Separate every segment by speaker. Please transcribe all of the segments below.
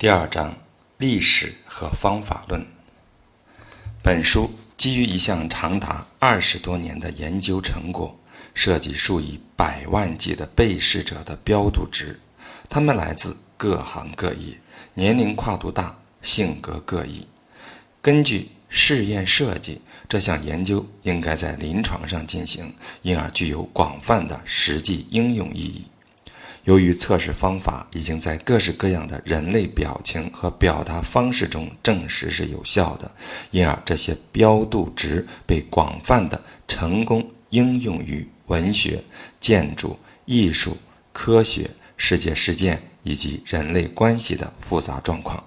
Speaker 1: 第二章历史和方法论。本书基于一项长达二十多年的研究成果，涉及数以百万计的被试者的标度值，他们来自各行各业，年龄跨度大，性格各异。根据试验设计，这项研究应该在临床上进行，因而具有广泛的实际应用意义。由于测试方法已经在各式各样的人类表情和表达方式中证实是有效的，因而这些标度值被广泛的成功应用于文学、建筑、艺术、科学、世界事件以及人类关系的复杂状况。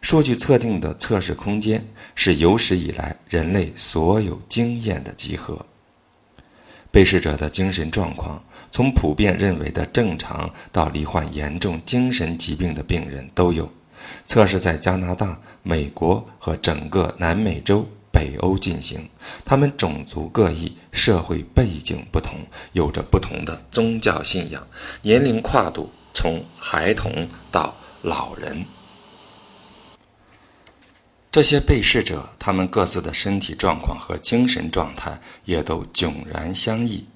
Speaker 1: 数据测定的测试空间是有史以来人类所有经验的集合。被试者的精神状况，从普遍认为的正常到罹患严重精神疾病的病人都有。测试在加拿大、美国和整个南美洲、北欧进行。他们种族各异，社会背景不同，有着不同的宗教信仰，年龄跨度从孩童到老人。这些被试者，他们各自的身体状况和精神状态也都迥然相异。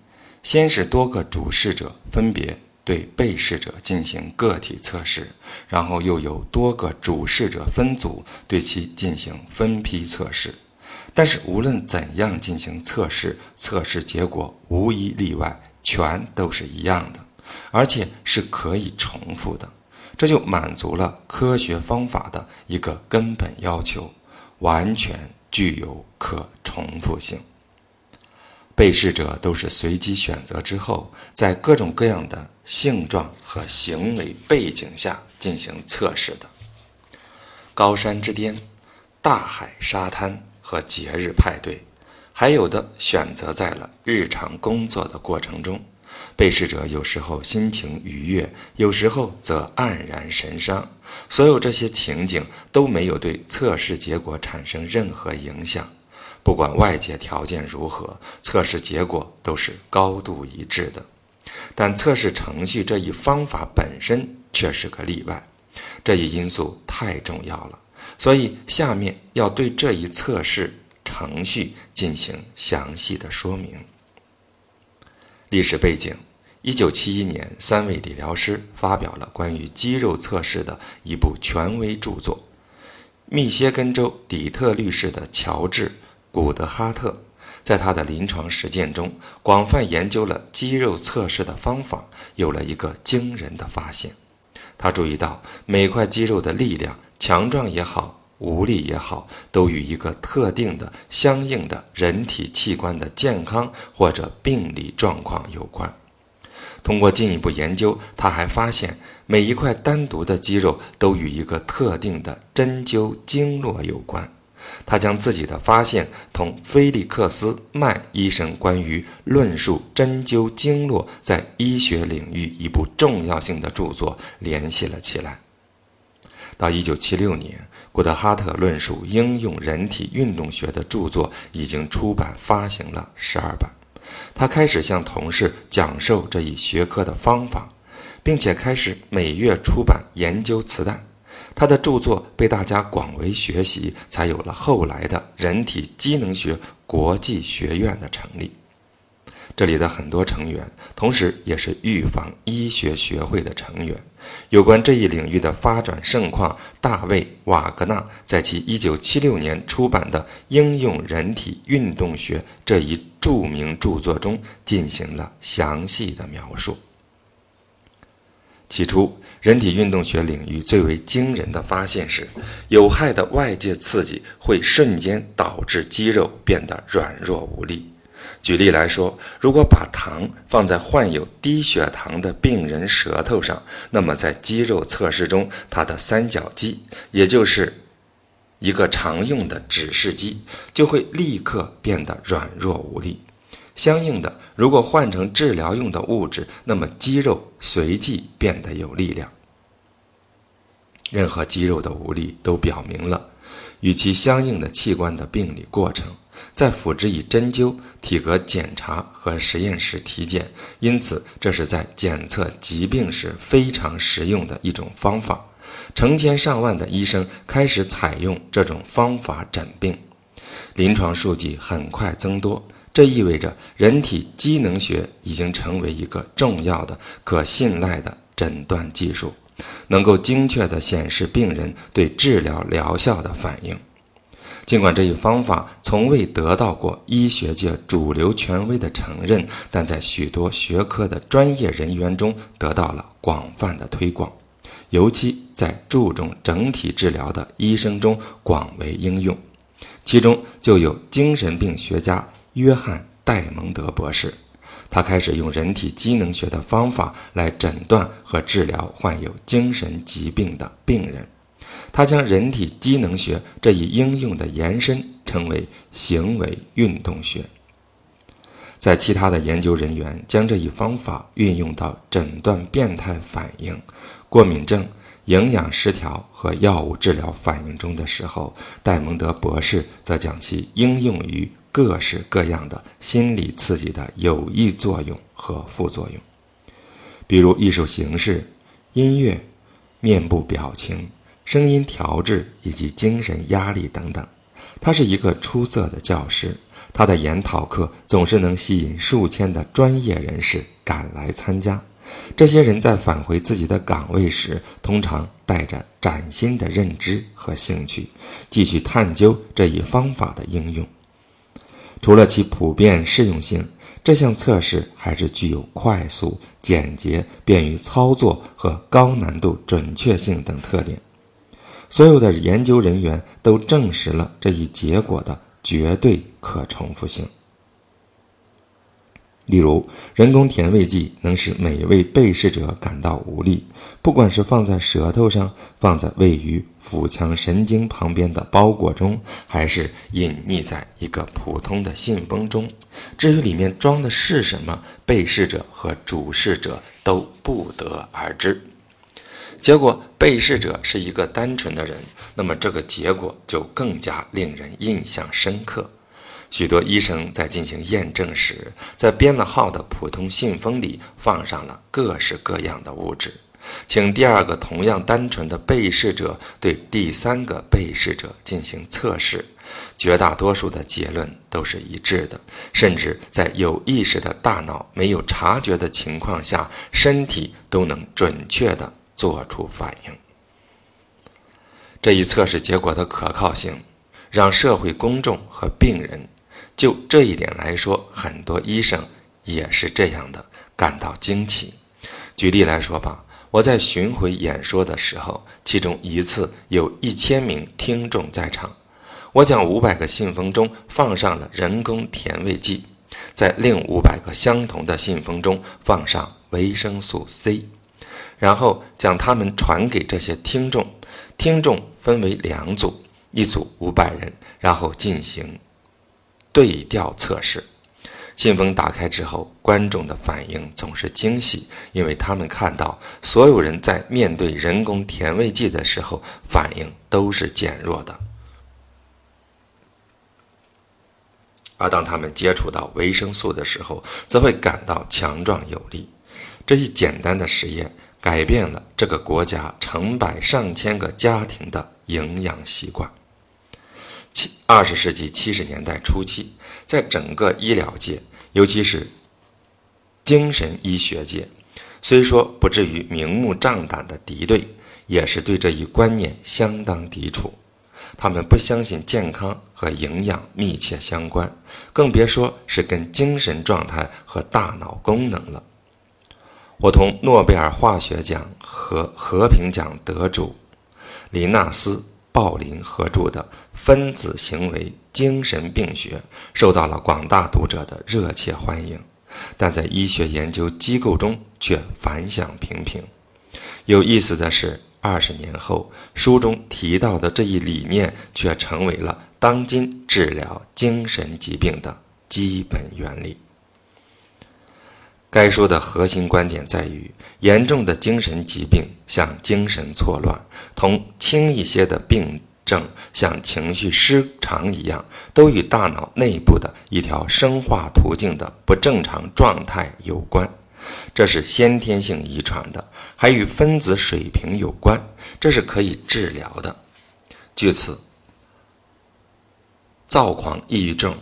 Speaker 1: 先是多个主试者分别对被试者进行个体测试，然后又有多个主试者分组对其进行分批测试。但是无论怎样进行测试，测试结果无一例外，全都是一样的，而且是可以重复的。这就满足了科学方法的一个根本要求，完全具有可重复性。被试者都是随机选择之后，在各种各样的性状和行为背景下进行测试的。高山之巅、大海、沙滩和节日派对，还有的选择在了日常工作的过程中。被试者有时候心情愉悦，有时候则黯然神伤。所有这些情景都没有对测试结果产生任何影响。不管外界条件如何，测试结果都是高度一致的。但测试程序这一方法本身却是个例外。这一因素太重要了，所以下面要对这一测试程序进行详细的说明。历史背景：一九七一年，三位理疗师发表了关于肌肉测试的一部权威著作。密歇根州底特律市的乔治·古德哈特，在他的临床实践中，广泛研究了肌肉测试的方法，有了一个惊人的发现。他注意到，每块肌肉的力量，强壮也好。无力也好，都与一个特定的、相应的人体器官的健康或者病理状况有关。通过进一步研究，他还发现每一块单独的肌肉都与一个特定的针灸经络有关。他将自己的发现同菲利克斯·曼医生关于论述针灸经络在医学领域一部重要性的著作联系了起来。到1976年。古德哈特论述应用人体运动学的著作已经出版发行了十二版。他开始向同事讲授这一学科的方法，并且开始每月出版研究磁带。他的著作被大家广为学习，才有了后来的人体机能学国际学院的成立。这里的很多成员，同时也是预防医学学会的成员。有关这一领域的发展盛况，大卫·瓦格纳在其1976年出版的《应用人体运动学》这一著名著作中进行了详细的描述。起初，人体运动学领域最为惊人的发现是，有害的外界刺激会瞬间导致肌肉变得软弱无力。举例来说，如果把糖放在患有低血糖的病人舌头上，那么在肌肉测试中，他的三角肌，也就是一个常用的指示肌，就会立刻变得软弱无力。相应的，如果换成治疗用的物质，那么肌肉随即变得有力量。任何肌肉的无力都表明了与其相应的器官的病理过程。再辅之以针灸、体格检查和实验室体检，因此这是在检测疾病时非常实用的一种方法。成千上万的医生开始采用这种方法诊病，临床数据很快增多。这意味着人体机能学已经成为一个重要的、可信赖的诊断技术，能够精确地显示病人对治疗疗效的反应。尽管这一方法从未得到过医学界主流权威的承认，但在许多学科的专业人员中得到了广泛的推广，尤其在注重整体治疗的医生中广为应用。其中就有精神病学家。约翰·戴蒙德博士，他开始用人体机能学的方法来诊断和治疗患有精神疾病的病人。他将人体机能学这一应用的延伸称为行为运动学。在其他的研究人员将这一方法运用到诊断变态反应、过敏症、营养失调和药物治疗反应中的时候，戴蒙德博士则将其应用于。各式各样的心理刺激的有益作用和副作用，比如艺术形式、音乐、面部表情、声音调制以及精神压力等等。他是一个出色的教师，他的研讨课总是能吸引数千的专业人士赶来参加。这些人在返回自己的岗位时，通常带着崭新的认知和兴趣，继续探究这一方法的应用。除了其普遍适用性，这项测试还是具有快速、简洁、便于操作和高难度准确性等特点。所有的研究人员都证实了这一结果的绝对可重复性。例如，人工甜味剂能使每位被试者感到无力，不管是放在舌头上，放在位于腹腔神经旁边的包裹中，还是隐匿在一个普通的信封中。至于里面装的是什么，被试者和主试者都不得而知。结果，被试者是一个单纯的人，那么这个结果就更加令人印象深刻。许多医生在进行验证时，在编了号的普通信封里放上了各式各样的物质，请第二个同样单纯的被试者对第三个被试者进行测试，绝大多数的结论都是一致的，甚至在有意识的大脑没有察觉的情况下，身体都能准确地做出反应。这一测试结果的可靠性，让社会公众和病人。就这一点来说，很多医生也是这样的，感到惊奇。举例来说吧，我在巡回演说的时候，其中一次有一千名听众在场，我将五百个信封中放上了人工甜味剂，在另五百个相同的信封中放上维生素 C，然后将它们传给这些听众。听众分为两组，一组五百人，然后进行。对调测试，信封打开之后，观众的反应总是惊喜，因为他们看到所有人在面对人工甜味剂的时候，反应都是减弱的，而当他们接触到维生素的时候，则会感到强壮有力。这一简单的实验改变了这个国家成百上千个家庭的营养习惯。七二十世纪七十年代初期，在整个医疗界，尤其是精神医学界，虽说不至于明目张胆的敌对，也是对这一观念相当抵触。他们不相信健康和营养密切相关，更别说是跟精神状态和大脑功能了。我同诺贝尔化学奖和和平奖得主林纳斯。鲍林合著的《分子行为精神病学》受到了广大读者的热切欢迎，但在医学研究机构中却反响平平。有意思的是，二十年后，书中提到的这一理念却成为了当今治疗精神疾病的基本原理。该书的核心观点在于，严重的精神疾病像精神错乱，同轻一些的病症像情绪失常一样，都与大脑内部的一条生化途径的不正常状态有关。这是先天性遗传的，还与分子水平有关，这是可以治疗的。据此，躁狂抑郁症、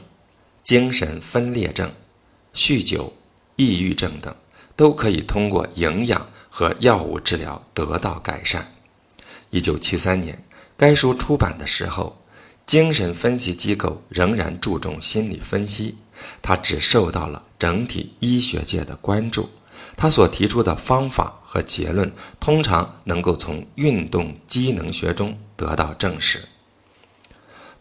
Speaker 1: 精神分裂症、酗酒、抑郁症等，都可以通过营养和药物治疗得到改善。一九七三年，该书出版的时候，精神分析机构仍然注重心理分析，它只受到了整体医学界的关注。他所提出的方法和结论，通常能够从运动机能学中得到证实。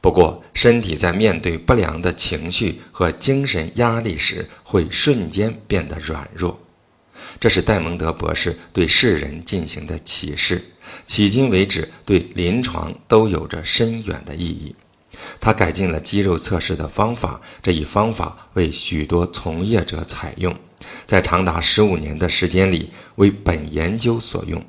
Speaker 1: 不过，身体在面对不良的情绪和精神压力时，会瞬间变得软弱。这是戴蒙德博士对世人进行的启示。迄今为止，对临床都有着深远的意义。他改进了肌肉测试的方法，这一方法为许多从业者采用，在长达十五年的时间里为本研究所用。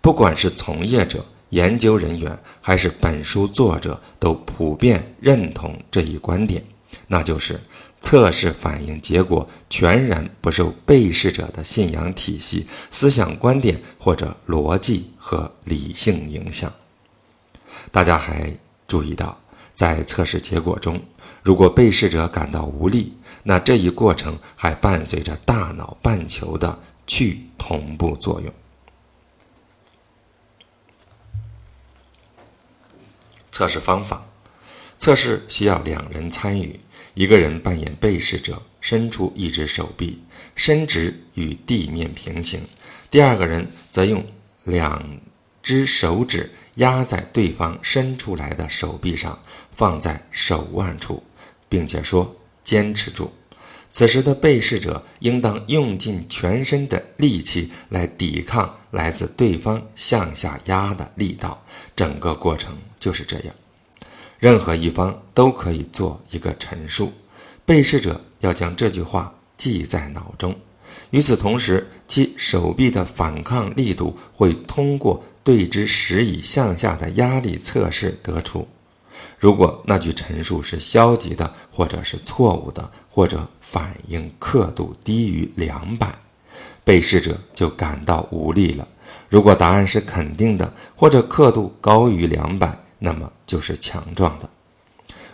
Speaker 1: 不管是从业者、研究人员，还是本书作者，都普遍认同这一观点，那就是。测试反应结果全然不受被试者的信仰体系、思想观点或者逻辑和理性影响。大家还注意到，在测试结果中，如果被试者感到无力，那这一过程还伴随着大脑半球的去同步作用。测试方法：测试需要两人参与。一个人扮演被试者，伸出一只手臂，伸直与地面平行；第二个人则用两只手指压在对方伸出来的手臂上，放在手腕处，并且说：“坚持住。”此时的被试者应当用尽全身的力气来抵抗来自对方向下压的力道。整个过程就是这样。任何一方都可以做一个陈述，被试者要将这句话记在脑中。与此同时，其手臂的反抗力度会通过对之施以向下的压力测试得出。如果那句陈述是消极的，或者是错误的，或者反应刻度低于两百，被试者就感到无力了。如果答案是肯定的，或者刻度高于两百，那么就是强壮的。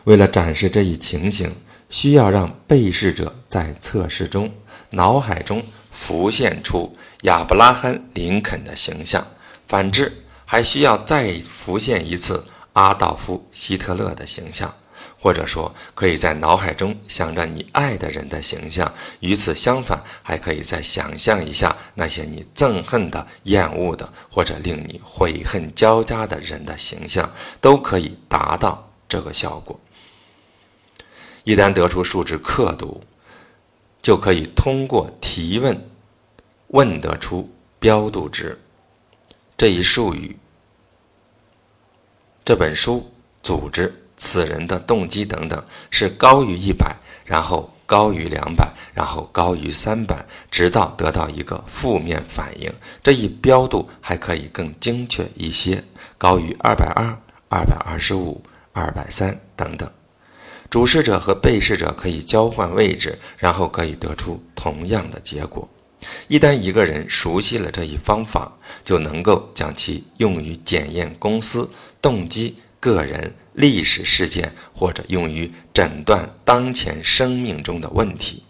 Speaker 1: 为了展示这一情形，需要让被试者在测试中脑海中浮现出亚伯拉罕·林肯的形象；反之，还需要再浮现一次阿道夫·希特勒的形象。或者说，可以在脑海中想着你爱的人的形象；与此相反，还可以再想象一下那些你憎恨的、厌恶的，或者令你悔恨交加的人的形象，都可以达到这个效果。一旦得出数值刻度，就可以通过提问问得出标度值。这一术语，这本书组织。此人的动机等等是高于一百，然后高于两百，然后高于三百，直到得到一个负面反应。这一标度还可以更精确一些，高于二百二、二百二十五、二百三等等。主事者和被试者可以交换位置，然后可以得出同样的结果。一旦一个人熟悉了这一方法，就能够将其用于检验公司动机。个人历史事件，或者用于诊断当前生命中的问题。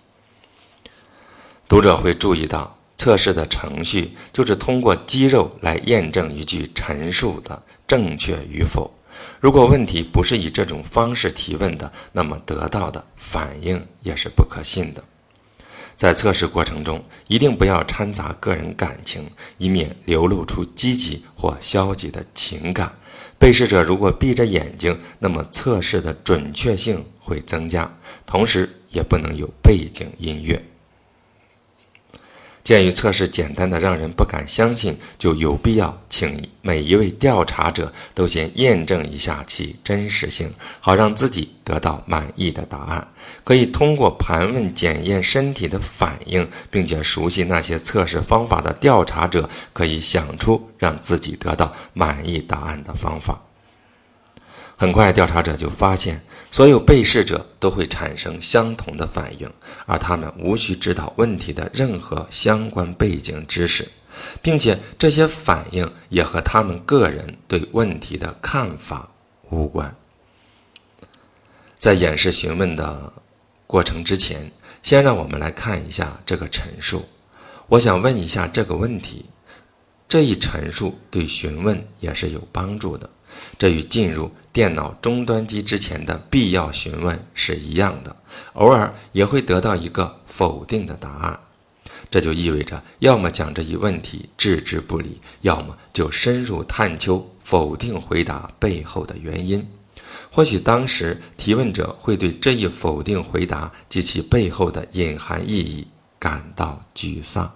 Speaker 1: 读者会注意到，测试的程序就是通过肌肉来验证一句陈述的正确与否。如果问题不是以这种方式提问的，那么得到的反应也是不可信的。在测试过程中，一定不要掺杂个人感情，以免流露出积极或消极的情感。被试者如果闭着眼睛，那么测试的准确性会增加，同时也不能有背景音乐。鉴于测试简单的让人不敢相信，就有必要请每一位调查者都先验证一下其真实性，好让自己得到满意的答案。可以通过盘问检验身体的反应，并且熟悉那些测试方法的调查者，可以想出让自己得到满意答案的方法。很快，调查者就发现，所有被试者都会产生相同的反应，而他们无需知道问题的任何相关背景知识，并且这些反应也和他们个人对问题的看法无关。在演示询问的过程之前，先让我们来看一下这个陈述。我想问一下这个问题：这一陈述对询问也是有帮助的。这与进入电脑终端机之前的必要询问是一样的，偶尔也会得到一个否定的答案。这就意味着，要么将这一问题置之不理，要么就深入探究否定回答背后的原因。或许当时提问者会对这一否定回答及其背后的隐含意义感到沮丧。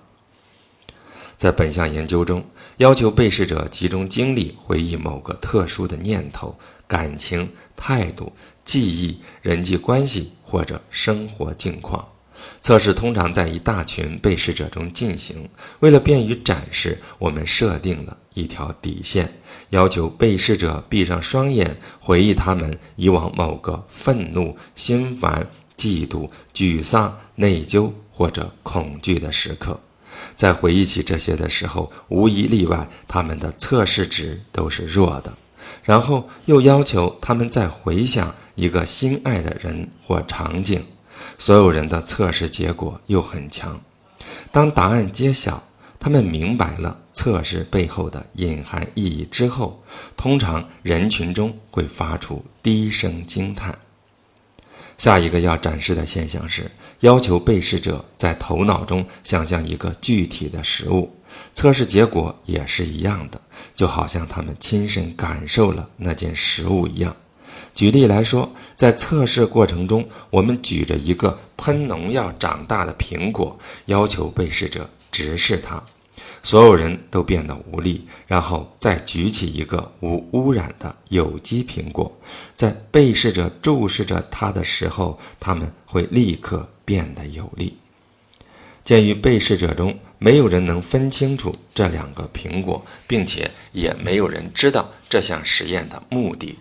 Speaker 1: 在本项研究中，要求被试者集中精力回忆某个特殊的念头、感情、态度、记忆、人际关系或者生活境况。测试通常在一大群被试者中进行。为了便于展示，我们设定了一条底线，要求被试者闭上双眼，回忆他们以往某个愤怒、心烦、嫉妒、沮丧、内疚或者恐惧的时刻。在回忆起这些的时候，无一例外，他们的测试值都是弱的。然后又要求他们再回想一个心爱的人或场景，所有人的测试结果又很强。当答案揭晓，他们明白了测试背后的隐含意义之后，通常人群中会发出低声惊叹。下一个要展示的现象是，要求被试者在头脑中想象一个具体的食物。测试结果也是一样的，就好像他们亲身感受了那件食物一样。举例来说，在测试过程中，我们举着一个喷农药长大的苹果，要求被试者直视它。所有人都变得无力，然后再举起一个无污染的有机苹果，在被试者注视着它的时候，他们会立刻变得有力。鉴于被试者中没有人能分清楚这两个苹果，并且也没有人知道这项实验的目的，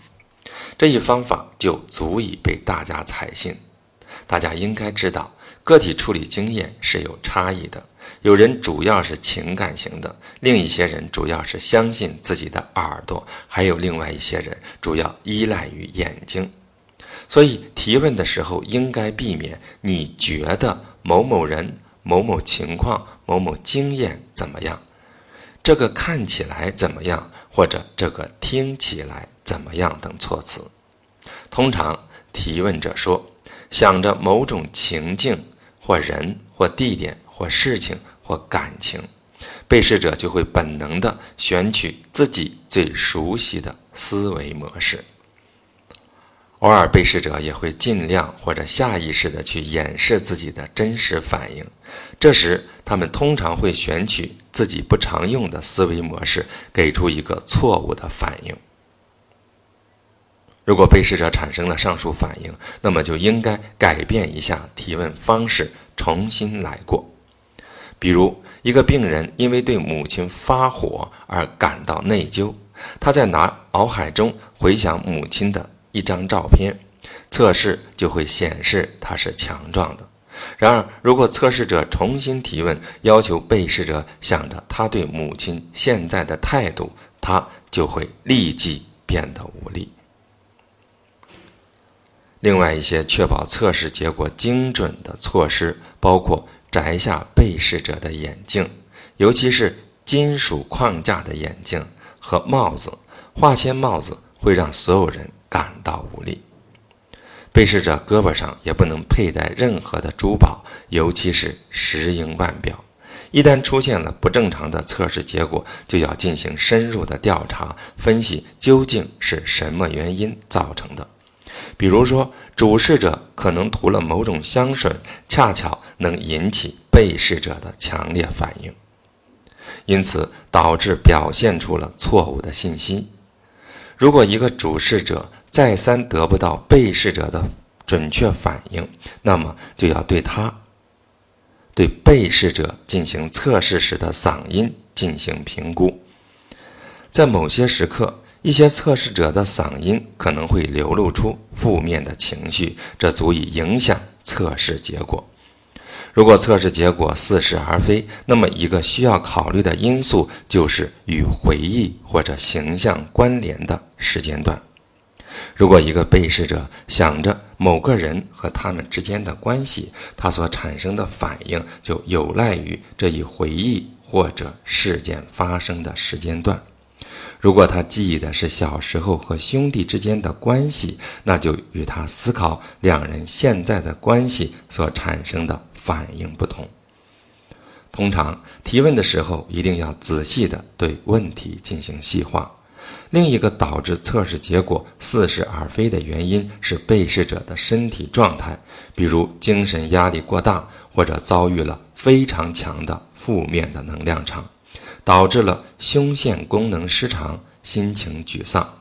Speaker 1: 这一方法就足以被大家采信。大家应该知道，个体处理经验是有差异的。有人主要是情感型的，另一些人主要是相信自己的耳朵，还有另外一些人主要依赖于眼睛。所以提问的时候应该避免“你觉得某某人、某某情况、某某经验怎么样？这个看起来怎么样？或者这个听起来怎么样？”等措辞。通常提问者说：“想着某种情境或人或地点。”或事情或感情，被试者就会本能的选取自己最熟悉的思维模式。偶尔，被试者也会尽量或者下意识的去掩饰自己的真实反应。这时，他们通常会选取自己不常用的思维模式，给出一个错误的反应。如果被试者产生了上述反应，那么就应该改变一下提问方式，重新来过。比如，一个病人因为对母亲发火而感到内疚，他在脑海中回想母亲的一张照片，测试就会显示他是强壮的。然而，如果测试者重新提问，要求被试者想着他对母亲现在的态度，他就会立即变得无力。另外一些确保测试结果精准的措施，包括。摘下被试者的眼镜，尤其是金属框架的眼镜和帽子。化纤帽子会让所有人感到无力。被试者胳膊上也不能佩戴任何的珠宝，尤其是石英腕表。一旦出现了不正常的测试结果，就要进行深入的调查，分析究竟是什么原因造成的。比如说，主事者可能涂了某种香水，恰巧能引起被试者的强烈反应，因此导致表现出了错误的信息。如果一个主事者再三得不到被试者的准确反应，那么就要对他、对被试者进行测试时的嗓音进行评估。在某些时刻，一些测试者的嗓音可能会流露出负面的情绪，这足以影响测试结果。如果测试结果似是而非，那么一个需要考虑的因素就是与回忆或者形象关联的时间段。如果一个被试者想着某个人和他们之间的关系，他所产生的反应就有赖于这一回忆或者事件发生的时间段。如果他记忆的是小时候和兄弟之间的关系，那就与他思考两人现在的关系所产生的反应不同。通常提问的时候，一定要仔细地对问题进行细化。另一个导致测试结果似是而非的原因是被试者的身体状态，比如精神压力过大，或者遭遇了非常强的负面的能量场，导致了胸腺功能失常、心情沮丧。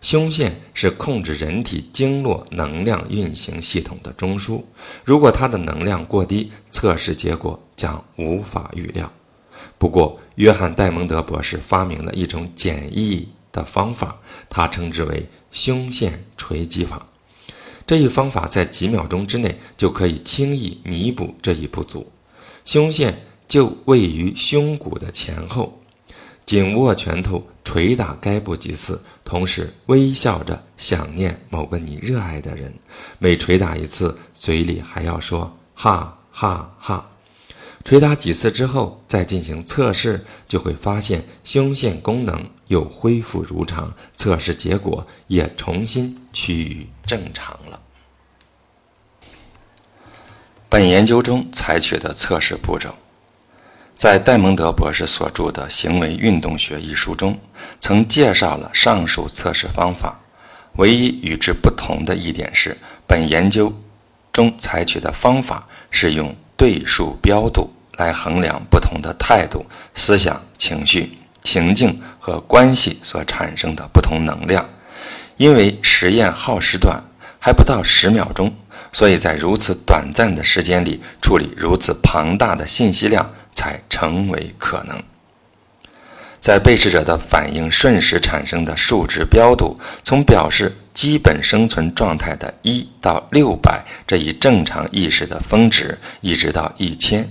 Speaker 1: 胸腺是控制人体经络能量运行系统的中枢，如果它的能量过低，测试结果将无法预料。不过，约翰·戴蒙德博士发明了一种简易的方法，他称之为胸腺锤击法。这一方法在几秒钟之内就可以轻易弥补这一不足。胸腺就位于胸骨的前后，紧握拳头捶打该部几次，同时微笑着想念某个你热爱的人。每捶打一次，嘴里还要说“哈哈哈”。捶打几次之后，再进行测试，就会发现胸腺功能又恢复如常，测试结果也重新趋于正常了。本研究中采取的测试步骤，在戴蒙德博士所著的《行为运动学》一书中，曾介绍了上述测试方法。唯一与之不同的一点是，本研究中采取的方法是用对数标度。来衡量不同的态度、思想、情绪、情境和关系所产生的不同能量。因为实验耗时短，还不到十秒钟，所以在如此短暂的时间里处理如此庞大的信息量才成为可能。在被试者的反应瞬时产生的数值标度，从表示基本生存状态的一到六百这一正常意识的峰值，一直到一千。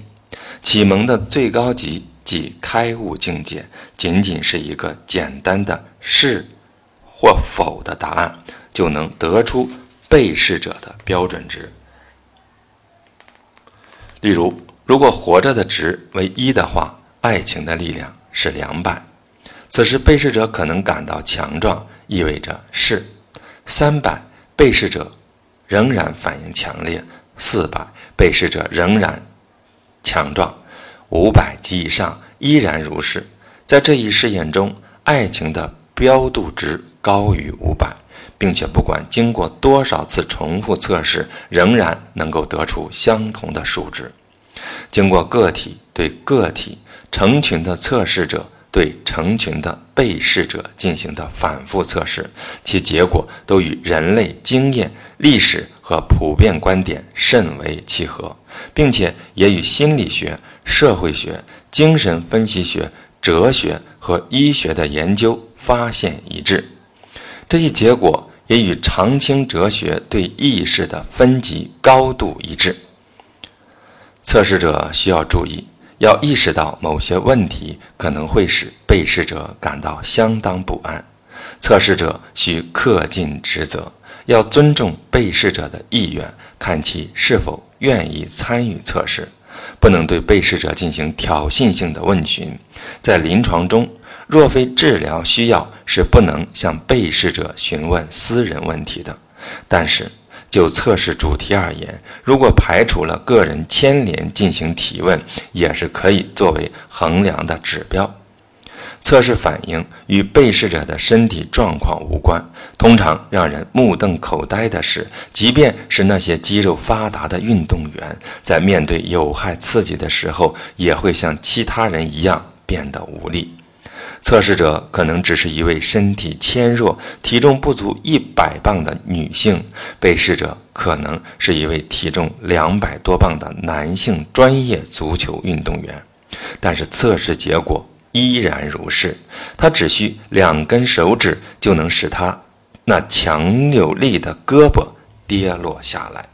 Speaker 1: 启蒙的最高级即开悟境界，仅仅是一个简单的是或否的答案，就能得出被试者的标准值。例如，如果活着的值为一的话，爱情的力量是两百。此时被试者可能感到强壮，意味着是三百。被试者仍然反应强烈，四百。被试者仍然。强壮，五百及以上依然如是。在这一试验中，爱情的标度值高于五百，并且不管经过多少次重复测试，仍然能够得出相同的数值。经过个体对个体、成群的测试者对成群的被试者进行的反复测试，其结果都与人类经验、历史和普遍观点甚为契合。并且也与心理学、社会学、精神分析学、哲学和医学的研究发现一致。这一结果也与常青哲学对意识的分级高度一致。测试者需要注意，要意识到某些问题可能会使被试者感到相当不安。测试者需恪尽职责，要尊重被试者的意愿，看其是否。愿意参与测试，不能对被试者进行挑衅性的问询。在临床中，若非治疗需要，是不能向被试者询问私人问题的。但是，就测试主题而言，如果排除了个人牵连进行提问，也是可以作为衡量的指标。测试反应与被试者的身体状况无关。通常让人目瞪口呆的是，即便是那些肌肉发达的运动员，在面对有害刺激的时候，也会像其他人一样变得无力。测试者可能只是一位身体纤弱、体重不足一百磅的女性，被试者可能是一位体重两百多磅的男性专业足球运动员，但是测试结果。依然如是。他只需两根手指，就能使他那强有力的胳膊跌落下来。